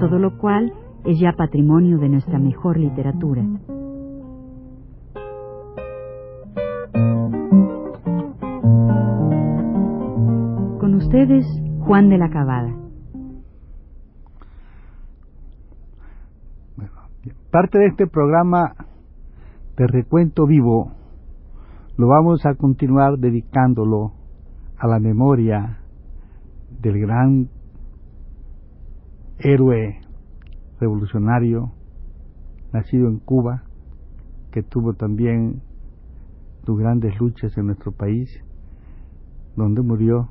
todo lo cual es ya patrimonio de nuestra mejor literatura. Con ustedes, Juan de la Cabada. parte de este programa de recuento vivo lo vamos a continuar dedicándolo a la memoria del gran héroe revolucionario nacido en Cuba, que tuvo también sus grandes luchas en nuestro país, donde murió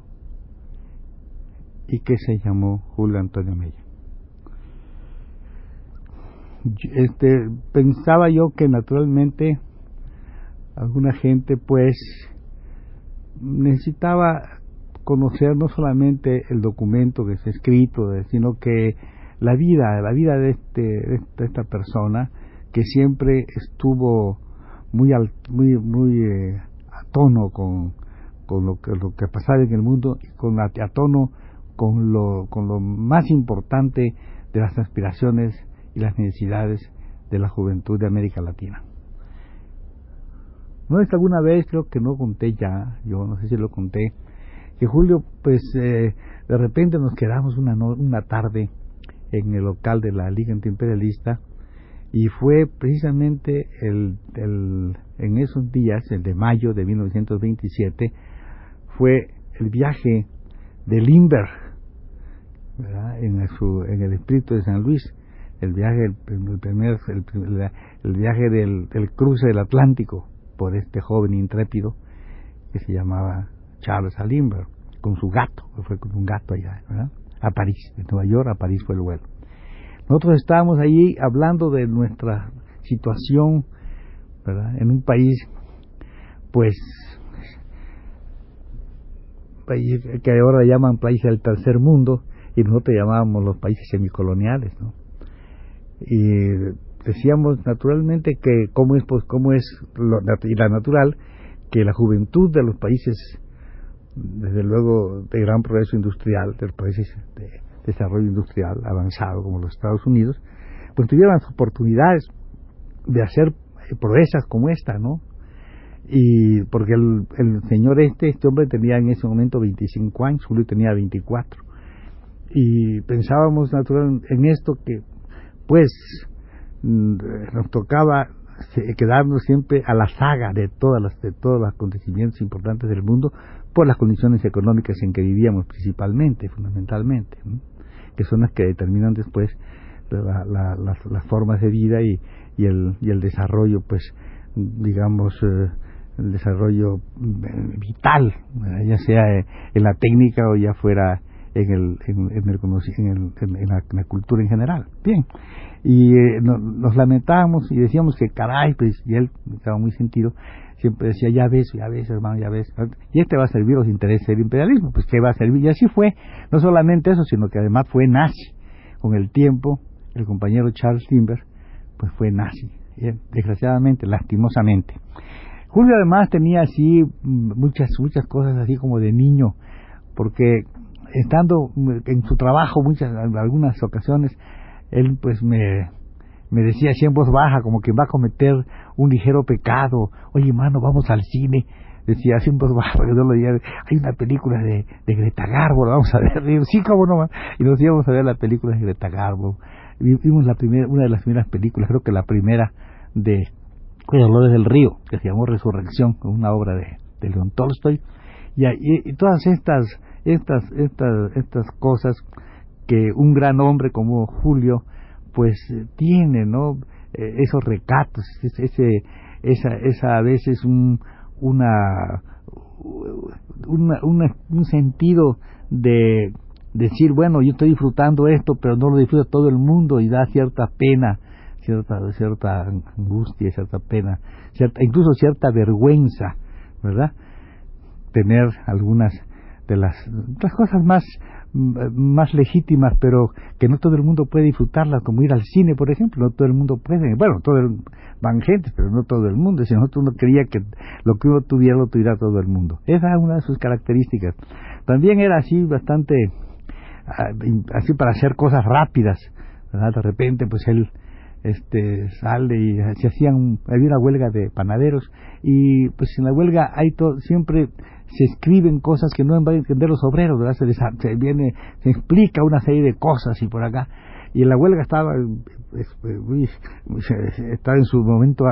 y que se llamó Julio Antonio Mella. Este, pensaba yo que naturalmente alguna gente pues necesitaba conocer no solamente el documento que está escrito, sino que la vida, la vida de, este, de esta persona que siempre estuvo muy muy muy eh, a tono con, con lo que lo que pasaba en el mundo y con a, tono con lo con lo más importante de las aspiraciones y las necesidades de la juventud de América Latina. No es alguna vez, creo que no conté ya, yo no sé si lo conté, que Julio, pues eh, de repente nos quedamos una, una tarde en el local de la Liga Antiimperialista y fue precisamente el, el, en esos días, el de mayo de 1927, fue el viaje de Limberg en, su, en el espíritu de San Luis, el viaje, el, primer, el, viaje del, del cruce del Atlántico por este joven intrépido que se llamaba Charles Alimber, con su gato, fue con un gato allá, a París, de Nueva York a París fue el vuelo. Nosotros estábamos allí hablando de nuestra situación ¿verdad? en un país, pues, país que ahora llaman país del tercer mundo, y nosotros llamábamos los países semicoloniales, ¿no? Y decíamos naturalmente que cómo es pues cómo es lo, y la natural que la juventud de los países desde luego de gran progreso industrial de países de desarrollo industrial avanzado como los Estados Unidos pues tuvieran las oportunidades de hacer proezas como esta no y porque el, el señor este este hombre tenía en ese momento 25 años Julio tenía 24 y pensábamos natural en esto que pues Mm, nos tocaba quedarnos siempre a la saga de todas las de todos los acontecimientos importantes del mundo por las condiciones económicas en que vivíamos principalmente fundamentalmente que son las que determinan después las, formas de vida y, y, el, y el desarrollo pues digamos eh, el desarrollo eh, vital ya sea en la técnica o ya fuera en el en, el, en, la, cultura en general. Bien y eh, nos lamentábamos y decíamos que caray, pues, y él estaba muy sentido, siempre decía, ya ves, ya ves, hermano, ya ves, y este va a servir los intereses del imperialismo, pues que va a servir, y así fue, no solamente eso, sino que además fue nazi, con el tiempo, el compañero Charles Timber, pues fue nazi, desgraciadamente, lastimosamente. Julio además tenía así mm, muchas, muchas cosas así como de niño, porque estando en su trabajo muchas, algunas ocasiones, él pues me, me decía así en voz baja, como que va a cometer un ligero pecado. Oye, mano, vamos al cine. Decía así en voz baja, yo lo hay una película de, de Greta Garbo, vamos a ver. Sí, cómo no. Y nos íbamos a ver la película de Greta Garbo. Vimos la primera, una de las primeras películas, creo que la primera de Dolores del Río, que se llamó Resurrección, una obra de, de León Tolstoy. Y, y, y todas estas, estas, estas, estas cosas que un gran hombre como Julio pues tiene no eh, esos recatos ese esa esa a veces un una, un sentido de decir, bueno, yo estoy disfrutando esto, pero no lo disfruta todo el mundo y da cierta pena, cierta, cierta angustia, cierta pena, cierta, incluso cierta vergüenza, ¿verdad? Tener algunas de las, las cosas más más legítimas, pero que no todo el mundo puede disfrutarlas, como ir al cine, por ejemplo, no todo el mundo puede, bueno, todo el, van gente, pero no todo el mundo, si nosotros uno quería que lo que uno tuviera lo tuviera todo el mundo. Esa era una de sus características. También era así bastante, ah, así para hacer cosas rápidas, ¿verdad? De repente, pues él este sale y se hacían había una huelga de panaderos y pues en la huelga hay todo siempre se escriben cosas que no van a entender los obreros, ¿verdad? Se, viene, se explica una serie de cosas y por acá. Y la huelga estaba, estaba en su momento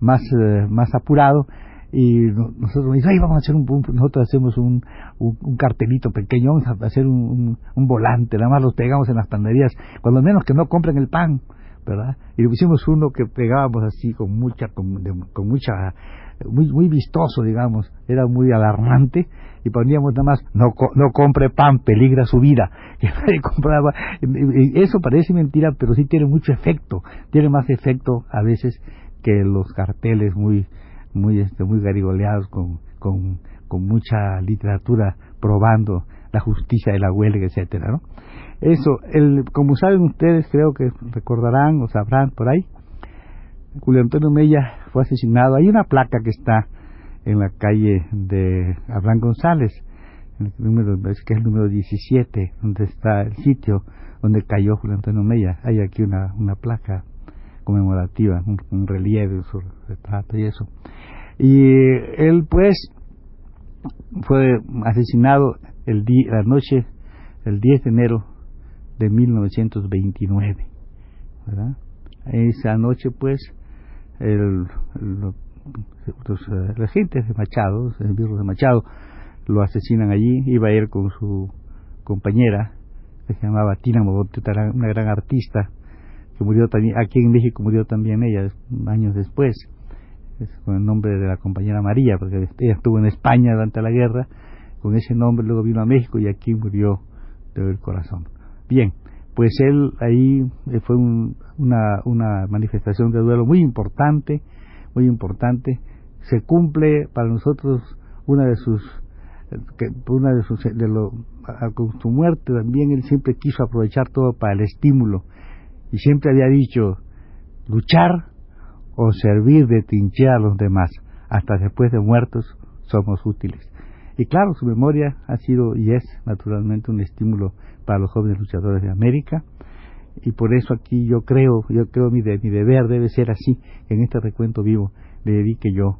más, eh, más apurado y nosotros dijimos, vamos a hacer un, nosotros hacemos un, un, cartelito pequeño, vamos a hacer un, un, volante, nada más los pegamos en las panaderías, cuando menos que no compren el pan, ¿verdad? Y le pusimos uno que pegábamos así con mucha, con, con mucha muy, muy vistoso, digamos, era muy alarmante y poníamos nada más, no, no compre pan, peligra su vida. Y compraba. Eso parece mentira, pero sí tiene mucho efecto, tiene más efecto a veces que los carteles muy, muy, este, muy garigoleados con, con, con mucha literatura probando la justicia de la huelga, etcétera, ¿no? Eso, el, como saben ustedes, creo que recordarán o sabrán por ahí, Julio Antonio Mella fue asesinado. Hay una placa que está en la calle de Abraham González, el número, que es el número 17, donde está el sitio donde cayó Julio Antonio Mella. Hay aquí una, una placa conmemorativa, un, relieve su retrato y eso. Y él, pues, fue asesinado el día, la noche, el 10 de enero de 1929, ¿verdad? Esa noche, pues, el, los, eh, de Machado, el de Machado, lo asesinan allí, iba a ir con su compañera, que se llamaba Tina Mogote, una gran artista, que murió también, aquí en México murió también ella, años después, con el nombre de la compañera María, porque ella estuvo en España durante la guerra, con ese nombre luego vino a México y aquí murió del corazón. Bien, pues él ahí eh, fue una, una manifestación de duelo muy importante, muy importante. Se cumple para nosotros una de sus, que, una de sus, de lo, con su muerte también él siempre quiso aprovechar todo para el estímulo y siempre había dicho luchar o servir de trinchera a los demás, hasta después de muertos somos útiles. Y claro, su memoria ha sido y es naturalmente un estímulo para los jóvenes luchadores de América. Y por eso aquí yo creo, yo creo mi, mi deber debe ser así, en este recuento vivo le dedique yo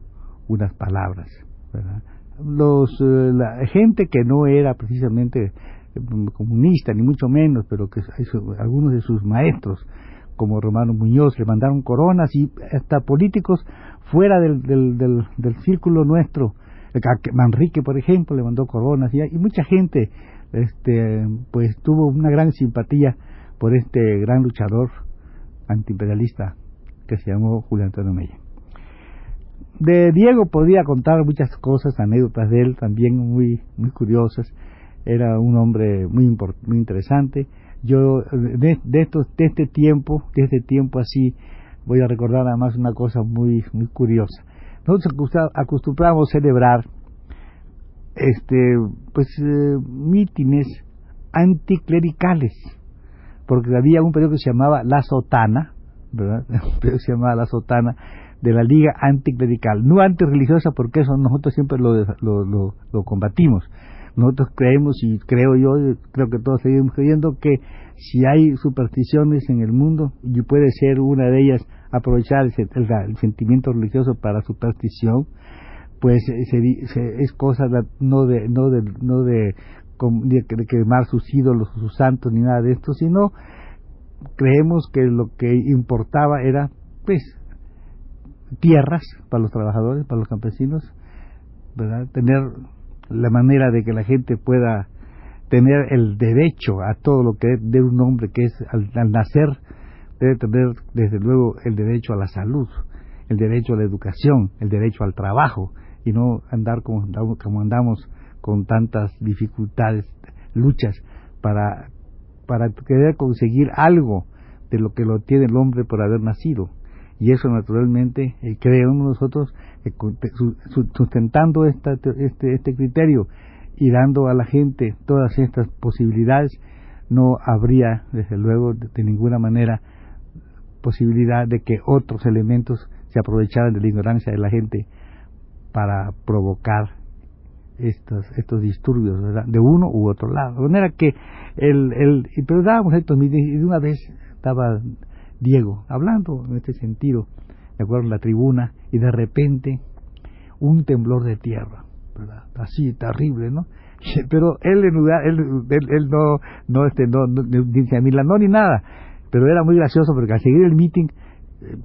unas palabras, Los, eh, la gente que no era precisamente mm, comunista, ni mucho menos, pero que algunos de sus maestros, como Romano Muñoz, le mandaron coronas y hasta políticos fuera del, del, del, círculo nuestro, Manrique, por ejemplo, le mandó coronas y, mucha gente este, pues tuvo una gran simpatía por este gran luchador antiimperialista que se llamó Julián Antonio Mella. De Diego podía contar muchas cosas, anécdotas de él también muy muy curiosas. Era un hombre muy muy interesante. Yo de, de, de este tiempo, de este tiempo así, voy a recordar además una cosa muy muy curiosa. Nosotros acostumbramos celebrar este pues eh, mítines anticlericales porque había un periodo que se llamaba La Sotana ¿verdad? un se llamaba La de la Liga Anticlerical no antirreligiosa porque eso nosotros siempre lo, lo, lo, combatimos nosotros creemos y creo yo creo que todos seguimos creyendo que si hay supersticiones en el mundo y puede ser una de ellas aprovechar el sentimiento religioso para superstición pues eh, se, es cosa no de no de no de, de, quemar sus ídolos sus santos ni nada de esto sino creemos que lo que importaba era pues tierras para los trabajadores para los campesinos verdad tener la manera de que la gente pueda tener el derecho a todo lo que de un hombre que es al nacer debe tener desde luego el derecho a la salud el derecho a la educación el derecho al trabajo y no andar como, como andamos con tantas dificultades, luchas para, para querer conseguir algo de lo que lo tiene el hombre por haber nacido. Y eso naturalmente eh, creemos nosotros eh, sustentando esta, este, este criterio y dando a la gente todas estas posibilidades, no habría desde luego de ninguna manera posibilidad de que otros elementos se aprovecharan de la ignorancia de la gente para provocar estos, estos disturbios de uno u otro lado. De manera que el, el, pero dábamos estos y de una vez estaba Diego hablando en este sentido, de acuerdo en la tribuna, y de repente un temblor de tierra, ¿verdad? así terrible, ¿no? Pero él lugar, él, él, no, no, este, no, no, ni no ni nada, pero era muy gracioso porque al seguir el meeting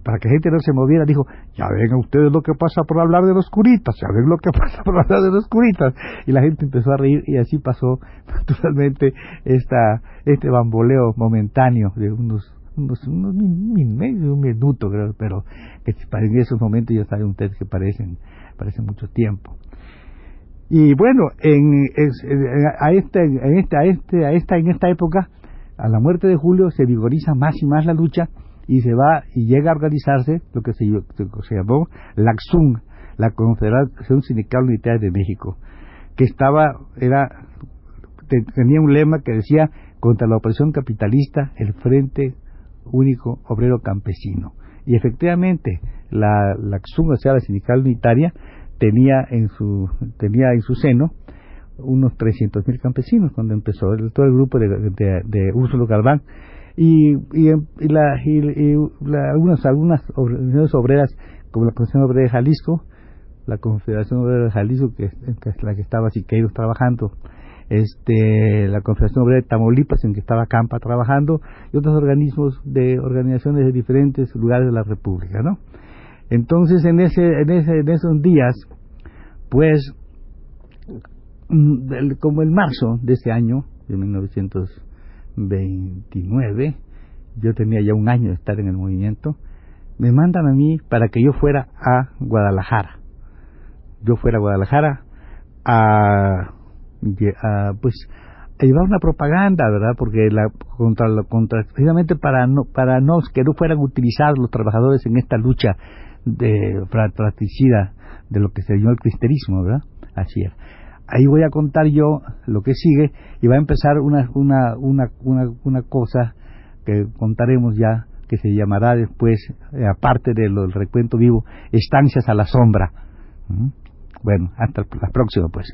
para que la gente no se moviera, dijo, ya ven ustedes lo que pasa por hablar de los curitas, ya ven lo que pasa por hablar de los curitas. Y la gente empezó a reír y así pasó naturalmente esta, este bamboleo momentáneo de unos unos, unos un minuto creo, pero que en esos momentos ya saben ustedes que parecen, parecen mucho tiempo. Y bueno, en, a, este, en esta, a, este, a esta, en esta época, a la muerte de Julio, se vigoriza más y más la lucha y se va y llega a organizarse lo que se, se llamó la XUN, la Confederación Sindical Unitaria de México, que estaba, era, tenía un lema que decía contra la opresión capitalista, el Frente Único Obrero Campesino. Y efectivamente, la, la o sea, la Sindical Unitaria, tenía en su, tenía en su seno unos 300.000 campesinos cuando empezó todo el grupo de, de, de Úrsulo Galván y, y, y, la, y, la, algunas, algunas obreras como la Confederación Obrera de Jalisco, la Confederación Obrera de Jalisco, que, es la que estaba Siqueiros trabajando, este, la Confederación Obrera de Tamaulipas, en que estaba Campa trabajando, y otros organismos de organizaciones de diferentes lugares de la República, ¿no? Entonces, en, ese, en, ese, en esos días, pues, mm, como el marzo de ese año, de 1900 29, yo tenía ya un año de estar en el movimiento, me mandan a mí para que yo fuera a Guadalajara. Yo fuera a Guadalajara a, pues a llevar una propaganda, ¿verdad? Porque la contra contra precisamente para no para no que no fueran utilizados los trabajadores en esta lucha de fratricida de lo que se dio el cristerismo, ¿verdad? Así era ahí voy a contar yo lo que sigue y va a empezar una, una, una, una, cosa que contaremos ya que se llamará después, eh, aparte del de recuento vivo, Estancias a la Sombra. ¿Mm? Bueno, hasta la próxima pues.